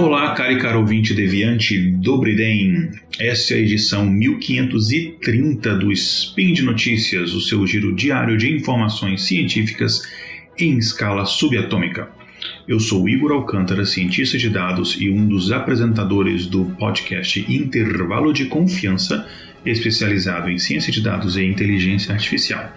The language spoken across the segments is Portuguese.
Olá, caro e caro ouvinte deviante Dobriden. Esta é a edição 1530 do Spin de Notícias, o seu giro diário de informações científicas em escala subatômica. Eu sou Igor Alcântara, cientista de dados e um dos apresentadores do podcast Intervalo de Confiança, especializado em ciência de dados e inteligência artificial.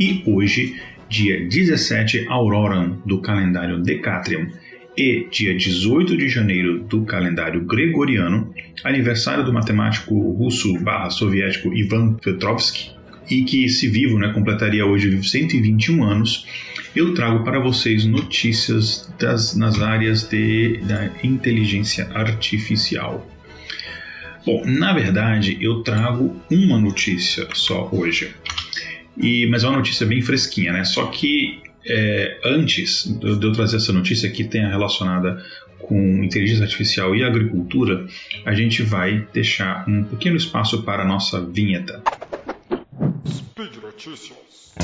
E hoje, dia 17 Auroran do calendário Decatrium e dia 18 de janeiro do calendário gregoriano, aniversário do matemático russo barra soviético Ivan Petrovsky, e que, se vivo, né, completaria hoje 121 anos, eu trago para vocês notícias das, nas áreas de, da inteligência artificial. Bom, na verdade, eu trago uma notícia só hoje. E, mas é uma notícia bem fresquinha, né? Só que é, antes de eu trazer essa notícia que tenha relacionada com inteligência artificial e agricultura, a gente vai deixar um pequeno espaço para a nossa vinheta. Speed Notícias.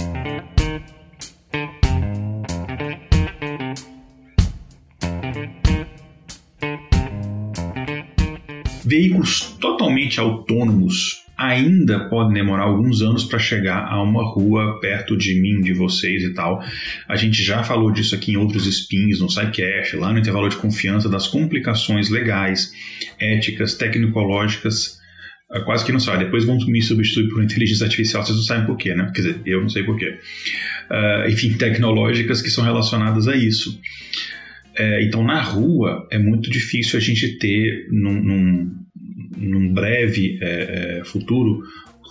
Veículos totalmente autônomos ainda podem demorar alguns anos para chegar a uma rua perto de mim, de vocês e tal. A gente já falou disso aqui em outros spins, no SciCash, lá no intervalo de confiança, das complicações legais, éticas, tecnicológicas, ah, quase que não sai. Depois vão me substituir por inteligência artificial, vocês não sabem por quê, né? Quer dizer, eu não sei por quê. Uh, enfim, tecnológicas que são relacionadas a isso. É, então, na rua, é muito difícil a gente ter, num, num num breve é, é, futuro,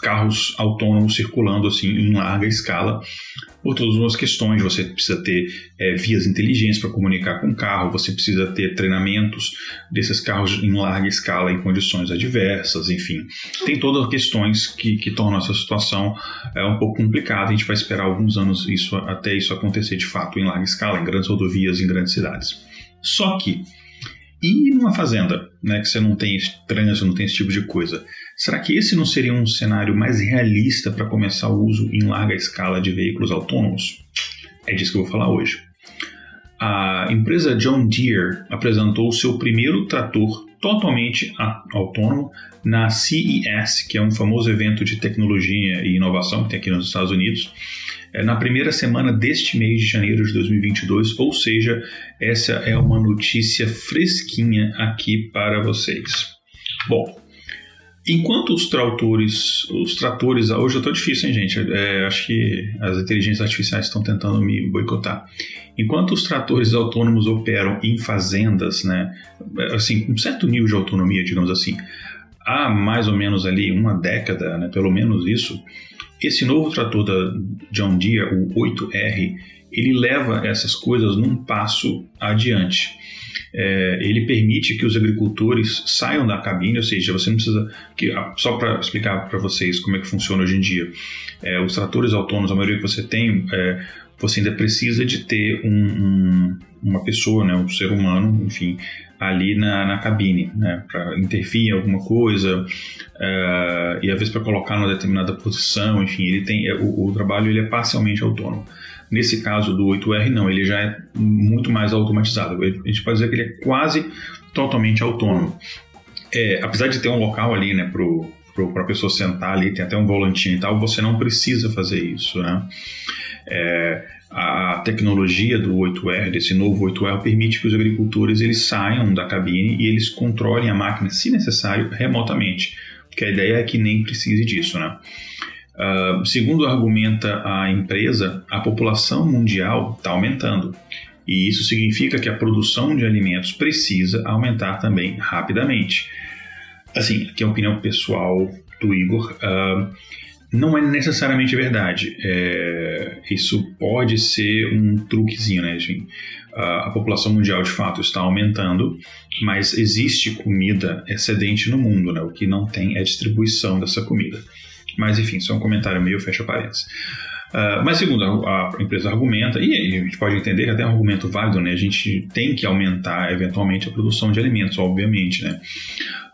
carros autônomos circulando assim em larga escala por todas as questões. Você precisa ter é, vias inteligentes para comunicar com o carro, você precisa ter treinamentos desses carros em larga escala em condições adversas, enfim. Tem todas as questões que, que tornam essa situação é, um pouco complicada. A gente vai esperar alguns anos isso, até isso acontecer de fato em larga escala, em grandes rodovias, em grandes cidades. Só que e numa fazenda, né, que você não tem trânsito, não tem esse tipo de coisa. Será que esse não seria um cenário mais realista para começar o uso em larga escala de veículos autônomos? É disso que eu vou falar hoje. A empresa John Deere apresentou o seu primeiro trator totalmente autônomo na CES, que é um famoso evento de tecnologia e inovação que tem aqui nos Estados Unidos, é, na primeira semana deste mês de janeiro de 2022, ou seja, essa é uma notícia fresquinha aqui para vocês. Bom, Enquanto os tratores, os tratores, hoje eu tô difícil, hein, gente? É, acho que as inteligências artificiais estão tentando me boicotar. Enquanto os tratores autônomos operam em fazendas, né, assim, um certo nível de autonomia, digamos assim, há mais ou menos ali uma década, né, pelo menos isso, esse novo trator da John Deere, o 8R, ele leva essas coisas num passo adiante. É, ele permite que os agricultores saiam da cabine, ou seja, você não precisa. Que, ah, só para explicar para vocês como é que funciona hoje em dia, é, os tratores autônomos, a maioria que você tem, é, você ainda precisa de ter um, um, uma pessoa, né, um ser humano, enfim, ali na, na cabine, né, para intervir em alguma coisa uh, e às vezes para colocar numa determinada posição, enfim, ele tem é, o, o, trabalho ele é parcialmente autônomo. Nesse caso do 8R não, ele já é muito mais automatizado. A gente pode dizer que ele é quase totalmente autônomo. É, apesar de ter um local ali, né, para a pessoa sentar ali, tem até um volantinho e tal, você não precisa fazer isso, né? É, a tecnologia do 8R, desse novo 8R, permite que os agricultores eles saiam da cabine e eles controlem a máquina, se necessário, remotamente. Porque a ideia é que nem precise disso, né? Uh, segundo argumenta a empresa, a população mundial está aumentando. E isso significa que a produção de alimentos precisa aumentar também rapidamente. Assim, aqui é a opinião pessoal do Igor. Uh, não é necessariamente verdade. É, isso pode ser um truquezinho, né, gente? A, população mundial de fato está aumentando, mas existe comida excedente no mundo, né? O que não tem é distribuição dessa comida. Mas enfim, é um comentário meio fecha parênteses. Uh, mas segundo a, a, empresa argumenta, e a gente pode entender que até é um argumento válido, né? A gente tem que aumentar eventualmente a produção de alimentos, obviamente, né?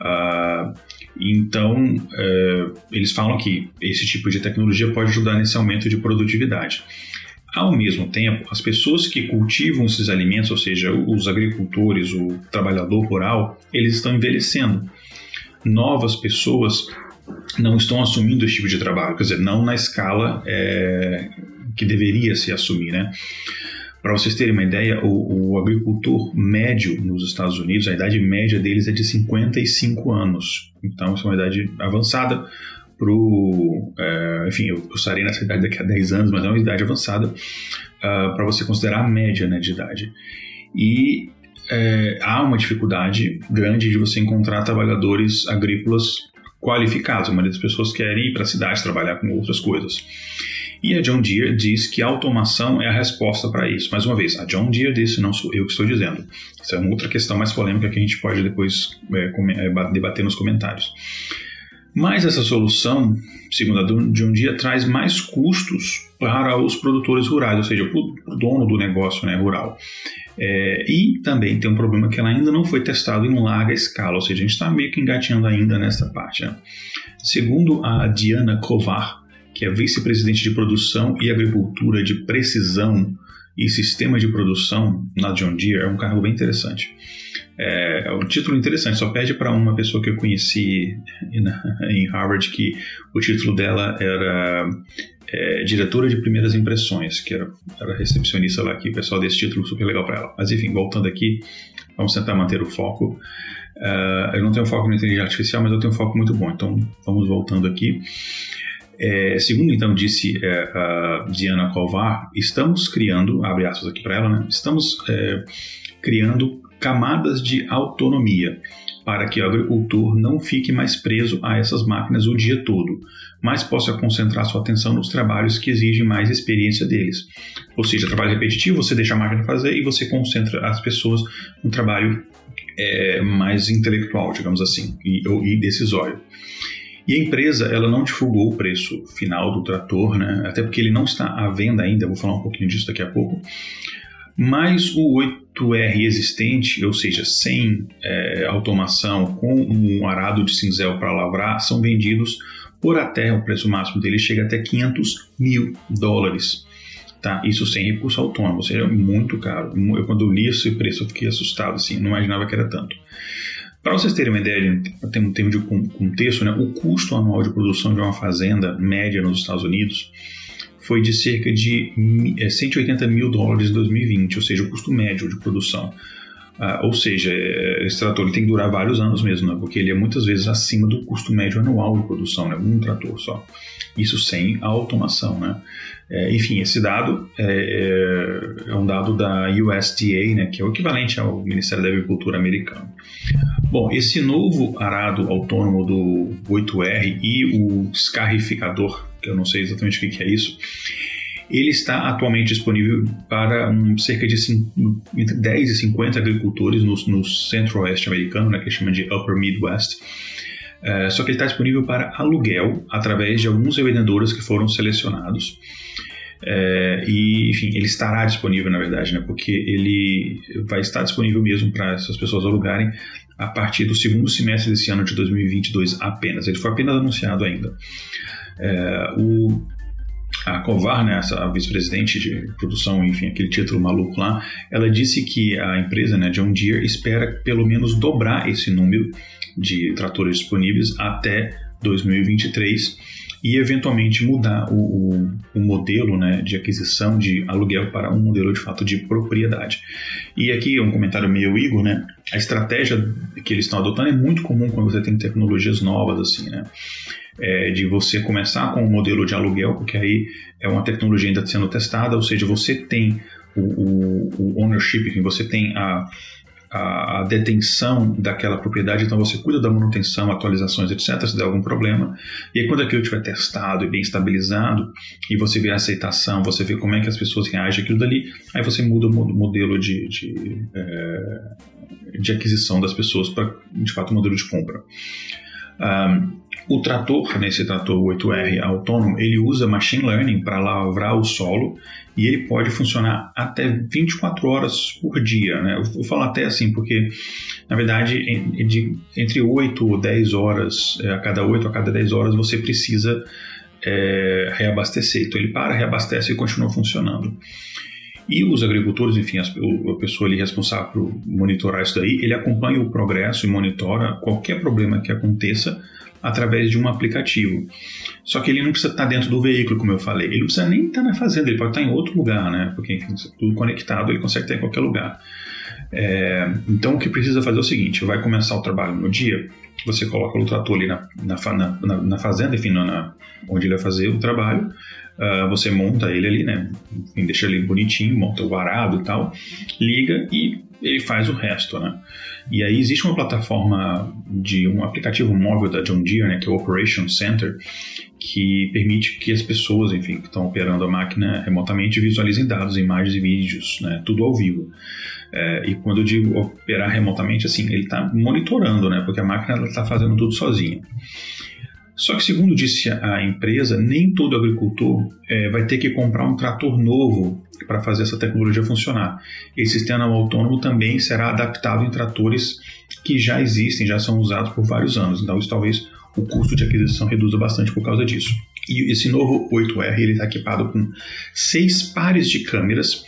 Uh, então, uh, eles falam que esse tipo de tecnologia pode ajudar nesse aumento de produtividade. Ao mesmo tempo, as pessoas que cultivam esses alimentos, ou seja, os agricultores, o trabalhador rural, eles estão envelhecendo. Novas pessoas não estão assumindo esse tipo de trabalho, quer dizer, não na escala é, que deveria se assumir, né? Para vocês terem uma ideia, o, o, agricultor médio nos Estados Unidos, a idade média deles é de 55 anos. Então, isso é uma idade avançada pro, é, enfim, eu, estarei nessa idade daqui a 10 anos, mas é uma idade avançada uh, ah, para você considerar a média né, de idade. E é, há uma dificuldade grande de você encontrar trabalhadores agrícolas qualificados. A maioria das pessoas querem ir para a cidade trabalhar com outras coisas. E a John Deere diz que a automação é a resposta para isso. Mais uma vez, a John Deere disse, não sou eu que estou dizendo. Isso é uma outra questão mais polêmica que a gente pode depois é, é debater nos comentários. Mas essa solução, segundo a John Deere, traz mais custos para os produtores rurais, ou seja, para o dono do negócio né, rural. É, e também tem um problema que ela ainda não foi testada em larga escala, ou seja, a gente está meio que engatinhando ainda nessa parte. Né? Segundo a Diana Kovar, que é vice-presidente de produção e agricultura de precisão e sistema de produção na John Deere, é um cargo bem interessante. É, é um título interessante, só pede para uma pessoa que eu conheci em Harvard que o título dela era é, diretora de primeiras impressões, que era, era recepcionista lá aqui, pessoal desse título super legal para ela. Mas enfim, voltando aqui, vamos tentar manter o foco. Uh, eu não tenho foco na inteligência artificial, mas eu tenho um foco muito bom, então vamos voltando aqui. É, segundo então disse é, a Diana Kovar, estamos criando, abre aspas aqui para ela, né? estamos é, criando camadas de autonomia para que o agricultor não fique mais preso a essas máquinas o dia todo, mas possa concentrar sua atenção nos trabalhos que exigem mais experiência deles. Ou seja, trabalho repetitivo, você deixa a máquina fazer e você concentra as pessoas no trabalho é, mais intelectual, digamos assim, e, e decisório. E a empresa ela não divulgou o preço final do trator, né? até porque ele não está à venda ainda, vou falar um pouquinho disso daqui a pouco. Mas o 8R existente, ou seja, sem é, automação, com um arado de cinzel para lavrar, são vendidos por até, o preço máximo dele chega até 500 mil dólares. Tá? Isso sem recurso autônomo, ou seja, é muito caro. Eu, quando li esse preço, eu fiquei assustado, assim, não imaginava que era tanto. Para vocês terem uma ideia, tem um termo de contexto, né? o custo anual de produção de uma fazenda média nos Estados Unidos foi de cerca de 180 é, mil dólares em 2020, ou seja, o custo médio de produção. Uh, ou seja, é, esse trator ele tem que durar vários anos mesmo, né? porque ele é muitas vezes acima do custo médio anual de produção, né? um trator só. Isso sem a automação. Né? É, enfim, esse dado é, é, um dado da USDA, né, que é o equivalente ao Ministério da Agricultura americano. Bom, esse novo arado autônomo do 8R e o escarrificador, que eu não sei exatamente o que é isso, ele está atualmente disponível para um, cerca de 5, entre 10 e 50 agricultores no, no centro-oeste americano, né, que chama de Upper Midwest. É, só que ele está disponível para aluguel através de alguns revendedores que foram selecionados. É, e, enfim, ele estará disponível, na verdade, né, porque ele vai estar disponível mesmo para essas pessoas alugarem a partir do segundo semestre desse ano de 2022 apenas. Ele foi apenas anunciado ainda. É, o, a Covar, né, a vice-presidente de produção, enfim, aquele título maluco lá, ela disse que a empresa, né, John Deere, espera pelo menos dobrar esse número de tratores disponíveis até 2023 e eventualmente mudar o, o, o, modelo né, de aquisição de aluguel para um modelo de fato de propriedade. E aqui um comentário meio Igor, né? A estratégia que eles estão adotando é muito comum quando você tem tecnologias novas assim, né? É de você começar com um modelo de aluguel, porque aí é uma tecnologia ainda sendo testada, ou seja, você tem o, o, o ownership, enfim, você tem a a, detenção daquela propriedade, então você cuida da manutenção, atualizações, etc., se der algum problema. E aí, quando aquilo estiver testado e bem estabilizado, e você vê a aceitação, você vê como é que as pessoas reagem àquilo dali, aí você muda o modelo de, de, é, de aquisição das pessoas para, de fato, o modelo de compra. Um, o trator, nesse trator 8R autônomo, ele usa machine learning para lavrar o solo e ele pode funcionar até 24 horas por dia. Né? Eu vou falar até assim, porque na verdade entre 8 ou 10 horas, é, a cada 8 a cada 10 horas, você precisa é, reabastecer. Então ele para, reabastece e continua funcionando. E os agricultores, enfim, a pessoa ali responsável por monitorar isso daí, ele acompanha o progresso e monitora qualquer problema que aconteça através de um aplicativo. Só que ele não precisa estar dentro do veículo, como eu falei. Ele não precisa nem estar na fazenda, ele pode estar em outro lugar, né? Porque, enfim, tudo conectado, ele consegue estar em qualquer lugar. É, então, o que precisa fazer é o seguinte: vai começar o trabalho no dia, você coloca o trator ali na, na, na, na fazenda, enfim, na, onde ele vai fazer o trabalho, uh, você monta ele ali, né? Enfim, deixa ele bonitinho, monta o varado e tal, liga e ele faz o resto, né? E aí existe uma plataforma de um aplicativo móvel da John Deere, né, que é o Operation Center, que permite que as pessoas, enfim, que estão operando a máquina remotamente visualizem dados, imagens e vídeos, né, tudo ao vivo. É, e quando eu digo operar remotamente, assim, ele está monitorando, né, porque a máquina está fazendo tudo sozinha. Só que, segundo disse a empresa, nem todo agricultor é, vai ter que comprar um trator novo para fazer essa tecnologia funcionar. Esse sistema autônomo também será adaptado em tratores que já existem, já são usados por vários anos. Então, isso talvez o custo de aquisição reduza bastante por causa disso. E esse novo 8R ele está equipado com seis pares de câmeras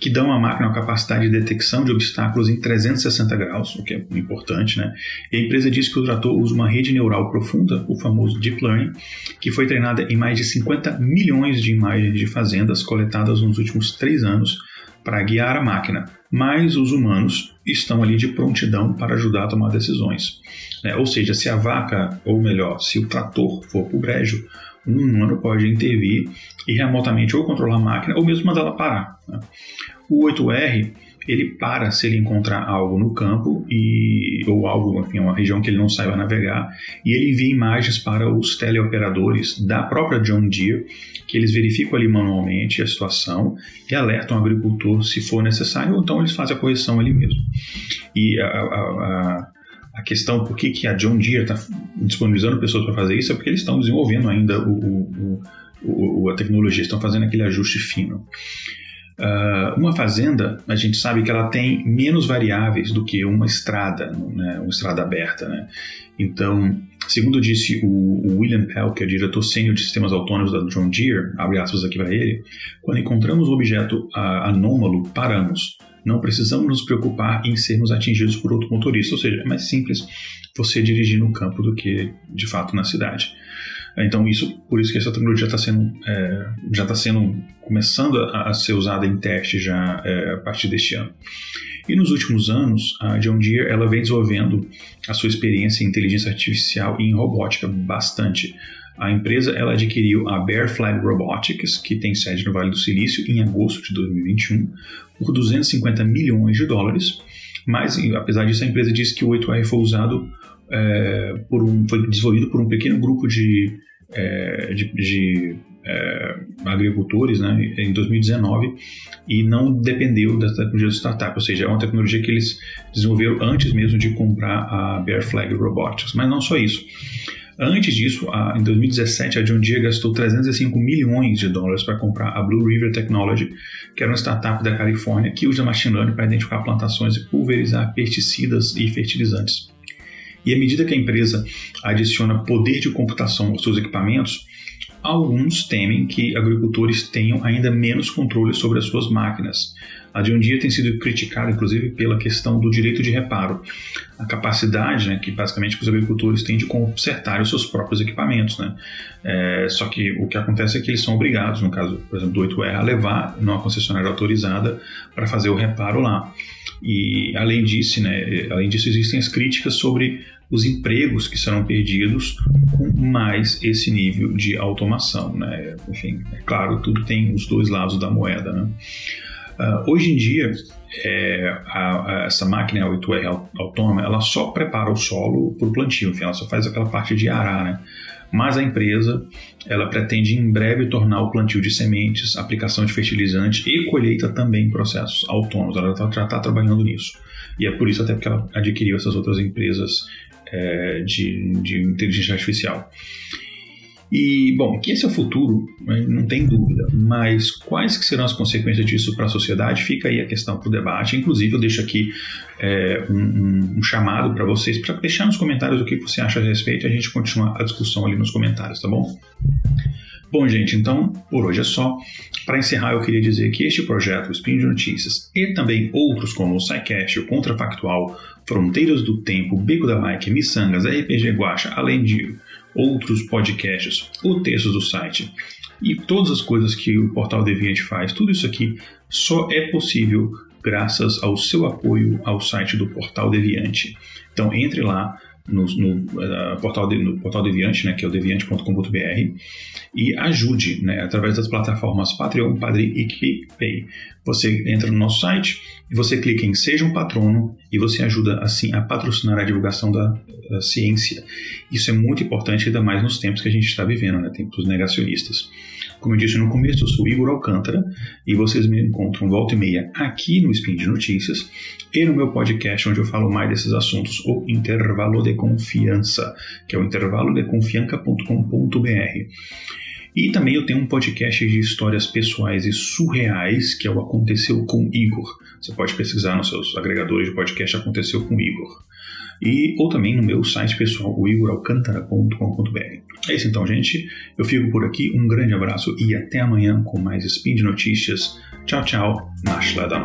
que dão à máquina a capacidade de detecção de obstáculos em 360 graus, o que é importante, né? E a empresa diz que o trator usa uma rede neural profunda, o famoso Deep Learning, que foi treinada em mais de 50 milhões de imagens de fazendas coletadas nos últimos três anos para guiar a máquina, mas os humanos estão ali de prontidão para ajudar a tomar decisões. É, ou seja, se a vaca, ou melhor, se o trator for para o brejo, um humano pode intervir e remotamente ou controlar a máquina ou mesmo mandá-la parar. Né? O 8R ele para se ele encontrar algo no campo e ou algo, enfim, uma região que ele não saiba navegar, e ele envia imagens para os teleoperadores da própria John Deere, que eles verificam ali manualmente a situação e alertam o agricultor se for necessário, ou então eles fazem a correção ali mesmo. E a, a, a a questão por que, que a John Deere está disponibilizando pessoas para fazer isso é porque eles estão desenvolvendo ainda o, o, o, a tecnologia, estão fazendo aquele ajuste fino. Uh, uma fazenda, a gente sabe que ela tem menos variáveis do que uma estrada, né, uma estrada aberta. Né? Então, segundo disse o, William Pell, que é diretor sênior de sistemas autônomos da John Deere, abre aspas aqui para ele, quando encontramos um objeto uh, anômalo, paramos. Não precisamos nos preocupar em sermos atingidos por outro motorista, ou seja, é mais simples você dirigir no campo do que de fato na cidade. Então isso, por isso que essa tecnologia está sendo, é, já está sendo começando a, a, ser usada em teste já é, a partir deste ano. E nos últimos anos, a John Deere ela vem desenvolvendo a sua experiência em inteligência artificial e em robótica bastante. A empresa ela adquiriu a Bear Flag Robotics, que tem sede no Vale do Silício, em agosto de 2021, por 250 milhões de dólares. Mas, apesar disso, a empresa disse que o 8R foi usado é, por um, foi desenvolvido por um pequeno grupo de, é, de, de é, agricultores né, em 2019 e não dependeu da tecnologia do startup, ou seja, é uma tecnologia que eles desenvolveram antes mesmo de comprar a Bear Flag Robotics. Mas não só isso. Antes disso, a, em 2017, a John Deere gastou 305 milhões de dólares para comprar a Blue River Technology, que era uma startup da Califórnia que usa machine learning para identificar plantações e pulverizar pesticidas e fertilizantes. E à medida que a empresa adiciona poder de computação aos seus equipamentos, alguns temem que agricultores tenham ainda menos controle sobre as suas máquinas. A John Deere tem sido criticada, inclusive, pela questão do direito de reparo, a capacidade né, que basicamente os agricultores têm de consertar os seus próprios equipamentos. Né? É, só que o que acontece é que eles são obrigados, no caso, por exemplo, do 8R, a levar numa concessionária autorizada para fazer o reparo lá. E além disso, né, além disso, existem as críticas sobre os empregos que serão perdidos com mais esse nível de automação. Né? Enfim, é claro, tudo tem os dois lados da moeda. Né? Uh, hoje em dia, é, a, a, essa máquina 8R autônoma, ela só prepara o solo para o plantio, enfim, ela só faz aquela parte de arar, né? Mas a empresa, ela pretende em breve tornar o plantio de sementes, aplicação de fertilizante e colheita também processos autônomos. Ela tá, já está trabalhando nisso. E é por isso até porque ela adquiriu essas outras empresas é, de, de inteligência artificial. E, bom, que esse é o futuro, né, não tem dúvida, mas quais que serão as consequências disso para a sociedade? Fica aí a questão para o debate. Inclusive, eu deixo aqui é, um, um, chamado para vocês para deixar nos comentários o que você acha a respeito e a gente continua a discussão ali nos comentários, tá bom? Bom, gente, então por hoje é só. Para encerrar, eu queria dizer que este projeto, o Spin de Notícias, e também outros como o SciCast, o Contrafactual, Fronteiras do Tempo, Beco da Mike, Missangas, RPG Guacha, além de outros podcasts, ou textos do site e todas as coisas que o Portal Deviante faz, tudo isso aqui só é possível graças ao seu apoio ao site do Portal Deviante. Então entre lá no, no, uh, portal, de, no portal Deviante, né, que é o deviante.com.br, e ajude né, através das plataformas Patreon, Padre e PayPay. Você entra no nosso site e você clica em Seja um Patrono e você ajuda assim a patrocinar a divulgação da, ciência. Isso é muito importante, ainda mais nos tempos que a gente está vivendo, né, tempos negacionistas. Como eu disse no começo, eu sou Igor Alcântara e vocês me encontram volta e meia aqui no Spin de Notícias e no meu podcast onde eu falo mais desses assuntos, o Intervalo de Confiança, que é o intervalodeconfianca.com.br. E também eu tenho um podcast de histórias pessoais e surreais, que é o Aconteceu com Igor. Você pode pesquisar nos seus agregadores de podcast Aconteceu com Igor e ou também no meu site pessoal, o igoralcantara.com.br. É isso então, gente. Eu fico por aqui. Um grande abraço e até amanhã com mais Spin de Notícias. Tchau, tchau. Nashladam.